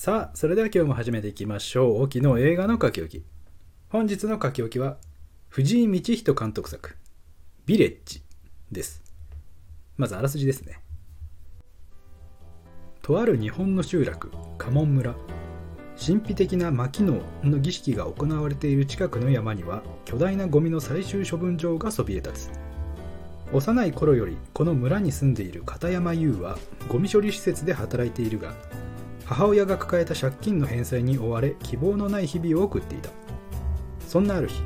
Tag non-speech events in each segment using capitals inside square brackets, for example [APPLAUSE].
さあ、それでは今日も始めていきましょう。沖の映画の書き置き。本日の書き置きは、藤井道人監督作、ビレッジです。まずあらすじですね。とある日本の集落、家紋村。神秘的な牧能の儀式が行われている近くの山には、巨大なゴミの最終処分場がそびえ立つ。幼い頃よりこの村に住んでいる片山優はゴミ処理施設で働いているが母親が抱えた借金の返済に追われ希望のない日々を送っていた。そんなある日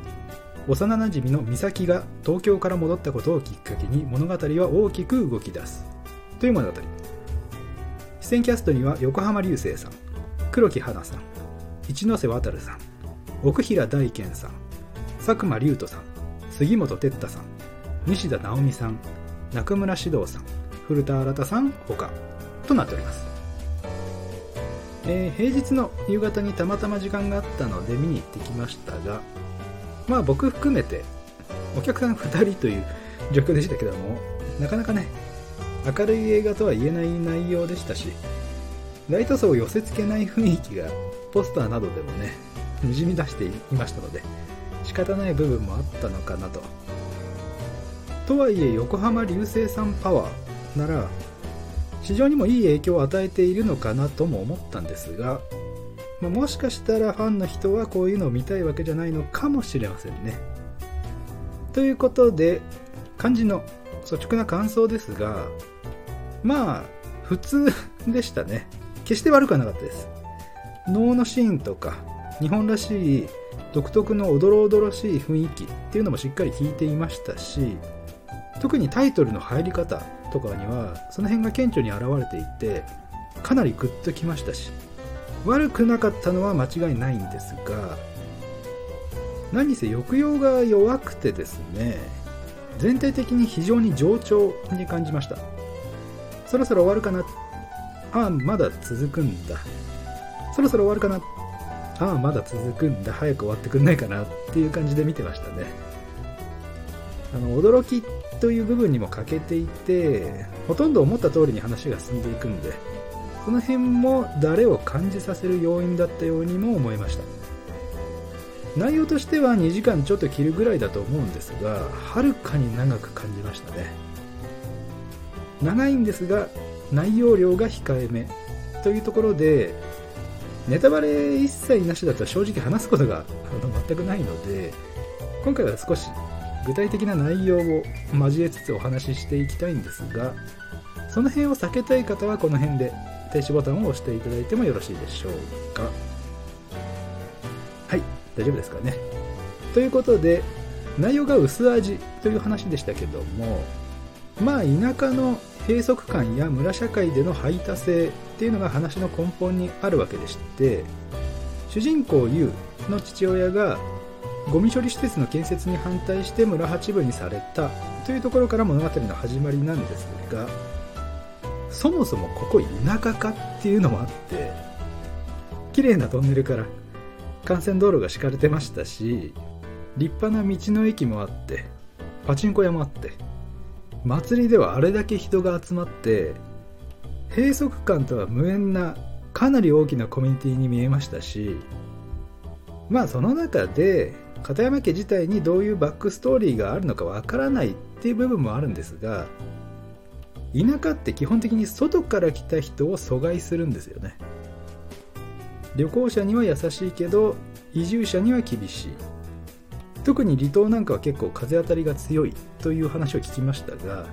幼なじみの美咲が東京から戻ったことをきっかけに物語は大きく動き出す。という物語。出演キャストには横浜流星さん黒木華さん一ノ瀬渡さん奥平大健さん佐久間龍斗さん杉本哲太さん西田直美さん中村獅童さん古田新太さん他となっております。えー、平日の夕方にたまたま時間があったので見に行ってきましたがまあ僕含めてお客さん2人という状況でしたけどもなかなかね明るい映画とは言えない内容でしたしライト層を寄せ付けない雰囲気がポスターなどでもねにじみ出していましたので仕方ない部分もあったのかなと。とはいえ横浜流星さんパワーなら市場にもいい影響を与えているのかなとも思ったんですが、まあ、もしかしたらファンの人はこういうのを見たいわけじゃないのかもしれませんね。ということで肝心の率直な感想ですがまあ普通でしたね決して悪くはなかったです能のシーンとか日本らしい独特のおどろおどろしい雰囲気っていうのもしっかり聞いていましたし特にタイトルの入り方とかにはその辺が顕著に現れていてかなりグッときましたし悪くなかったのは間違いないんですが何せ抑揚が弱くてですね全体的に非常に冗長に感じました。そろそろ終わるかなああまだ続くんだ。そろそろ終わるかなああまだ続くんだ。早く終わってくんないかなっていう感じで見てましたね。あの驚きという部分にも欠けていてほとんど思った通りに話が進んでいくんでその辺も誰を感じさせる要因だったようにも思いました。内容としては2時間ちょっと切るぐらいだと思うんですがはるかに長く感じましたね。長いんですが内容量が控えめ。というところでネタバレ一切なしだと正直話すことが全くないので今回は少し具体的な内容を交えつつお話ししていきたいんですがその辺を避けたい方はこの辺で停止ボタンを押していただいてもよろしいでしょうか。はい大丈夫ですかね。ということで内容が薄味という話でしたけどもまあ田舎の閉塞感や村社会での排他性っていうのが話の根本にあるわけでして主人公 U の父親がゴミ処理施設の建設に反対して村八分にされた。というところから物語の始まりなんですがそもそもここ田舎かっていうのもあって綺麗なトンネルから幹線道路が敷かれてましたし立派な道の駅もあってパチンコ屋もあって祭りではあれだけ人が集まって閉塞感とは無縁なかなり大きなコミュニティに見えましたしまあその中で片山家自体にどういうバックストーリーがあるのかわからないっていう部分もあるんですが田舎って基本的に外から来た人を阻害するんですよね。旅行者には優しいけど移住者には厳しい。特に離島なんかは結構風当たりが強いという話を聞きましたが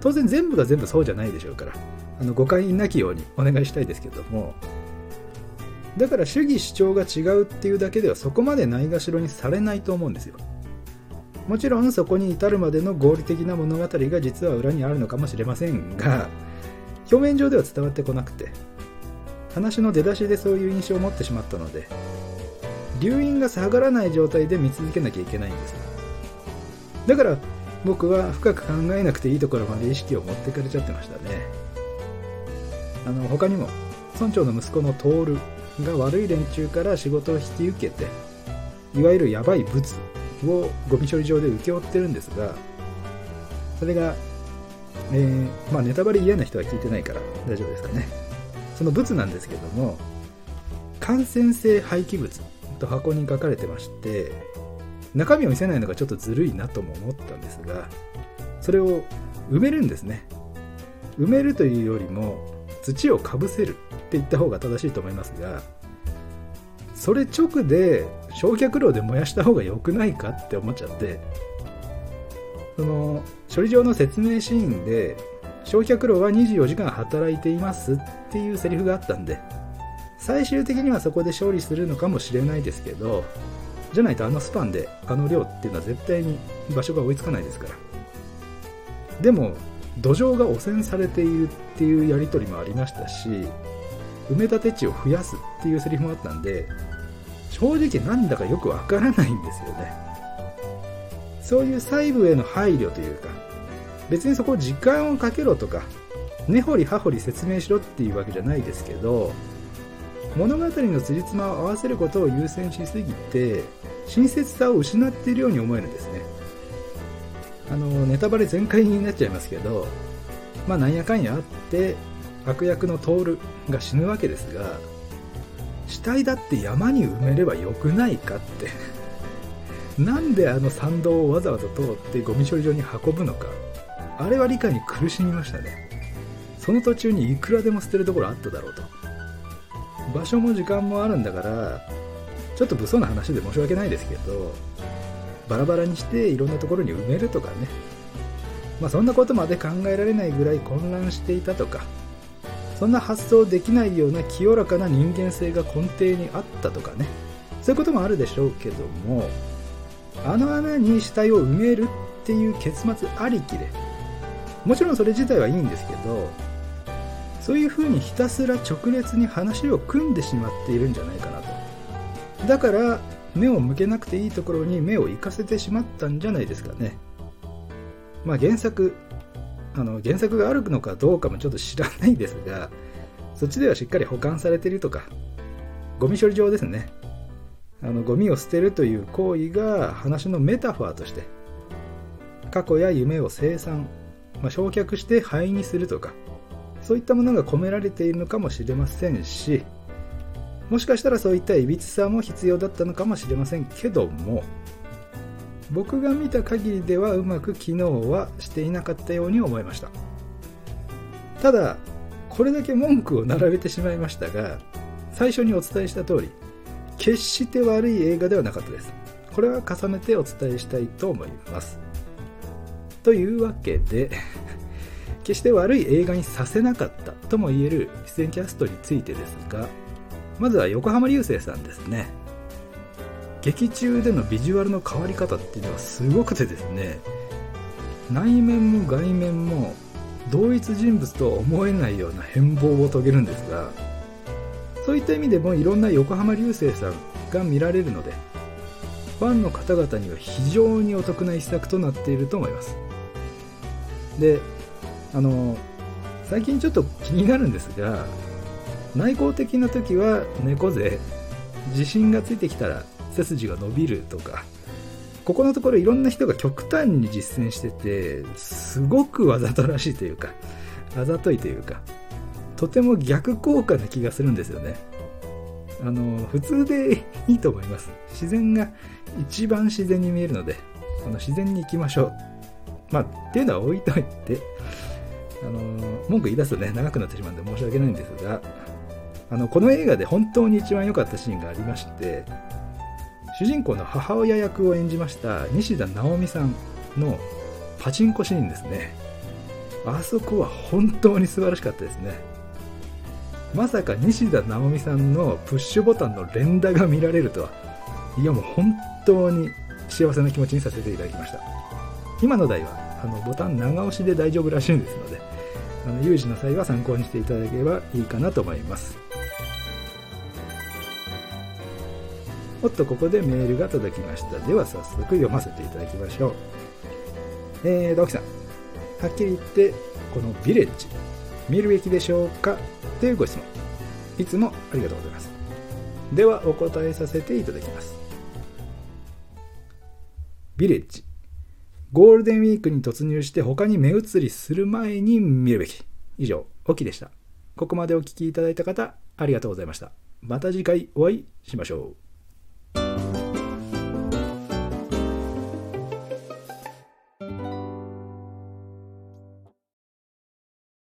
当然全部が全部そうじゃないでしょうからあの誤解なきようにお願いしたいですけどもだから主義主張が違うっていうだけではそこまでないがしろにされないと思うんですよ。もちろんそこに至るまでの合理的な物語が実は裏にあるのかもしれませんが表面上では伝わってこなくて話の出だしでそういう印象を持ってしまったので留飲が下がらない状態で見続けなきゃいけないんですだから僕は深く考えなくていいところまで意識を持ってかれちゃってましたね。あの他にも村長の息子の徹が悪い連中から仕事を引き受けていわゆるヤバい物をゴミ処理場で請け負ってるんですがそれが、えー、まあネタバレ嫌な人は聞いてないから大丈夫ですかね。その物なんですけども感染性廃棄物と箱に書かれてまして中身を見せないのがちょっとずるいなとも思ったんですがそれを埋めるんですね。埋めるというよりも土をかぶせるって言った方が正しいと思いますがそれ直で焼却炉で燃やした方が良くないかって思っちゃってその処理場の説明シーンで焼却炉は24時間働いていますっていうセリフがあったんで最終的にはそこで勝利するのかもしれないですけどじゃないとあのスパンであの量っていうのは絶対に場所が追いつかないですから。でも土壌が汚染されているっていうやり取りもありましたし埋め立て地を増やすっていうセリフもあったんで正直なんだかよくわからないんですよね。そういう細部への配慮というか別にそこ時間をかけろとか根掘り葉掘り説明しろっていうわけじゃないですけど物語のつじつまを合わせることを優先しすぎて親切さを失っているように思えるんですね。あのネタバレ全開になっちゃいますけどまあなんやかんやあって悪役の徹が死ぬわけですが死体だって山に埋めればよくないかって。[LAUGHS] なんであの参道をわざわざ通ってゴミ処理場に運ぶのか。あれは理解に苦しみましたね。その途中にいくらでも捨てるところあっただろうと。場所も時間もあるんだからちょっと物騒な話で申し訳ないですけどバラバラにしていろんなところに埋めるとかね。まあそんなことまで考えられないぐらい混乱していたとか。そんな発想できないような清らかな人間性が根底にあったとかね。そういうこともあるでしょうけどもあの穴に死体を埋めるっていう結末ありきでもちろんそれ自体はいいんですけどそういうふうにひたすら直列に話を組んでしまっているんじゃないかなと。だから目を向けなくていいところに目を行かせてしまったんじゃないですかね。まあ原作あの原作があるのかどうかもちょっと知らないですがそっちではしっかり保管されてるとかゴミ処理場ですね。あのゴミを捨てるという行為が話のメタファーとして過去や夢を生産、まあ、焼却して灰にするとかそういったものが込められているのかもしれませんしもしかしたらそういったいびつさも必要だったのかもしれませんけども僕が見た限りではうまく機能はしていなかったように思いました。ただこれだけ文句を並べてしまいましたが最初にお伝えした通り決して悪い映画ではなかったです。これは重ねてお伝えしたいと思います。というわけで [LAUGHS] 決して悪い映画にさせなかったとも言える出演キャストについてですがまずは横浜流星さんですね。劇中でのビジュアルの変わり方っていうのはすごくてですね。内面も外面も同一人物とは思えないような変貌を遂げるんですがそういった意味でもいろんな横浜流星さんが見られるのでファンの方々には非常にお得な一作となっていると思います。であの最近ちょっと気になるんですが内向的な時は猫背自信がついてきたら背筋が伸びるとかここのところいろんな人が極端に実践しててすごくわざとらしいというかあざといというかとても逆効果な気がするんですよね。あの普通でいいと思います。自然が一番自然に見えるのであの自然に行きましょう。まあっていうのは置いといてあの文句言い出すとね長くなってしまうんで申し訳ないんですがあのこの映画で本当に一番良かったシーンがありまして主人公の母親役を演じました西田直美さんのパチンコシーンですね。あそこは本当に素晴らしかったですね。まさか西田直美さんのプッシュボタンの連打が見られるとはいやもう本当に幸せな気持ちにさせていただきました。今の台はあのボタン長押しで大丈夫らしいんですのであの有事の際は参考にしていただければいいかなと思います。おっとここでメールが届きました。では早速読ませていただきましょう。えー、ドキさん。はっきり言ってこのビレッジ見るべきでしょうか？というご質問。いつもありがとうございます。ではお答えさせていただきます。ビレッジ。ゴールデンウィークに突入して他に目移りする前に見るべき。以上オキでした。ここまでお聴きいただいた方ありがとうございました。また次回お会いしましょう。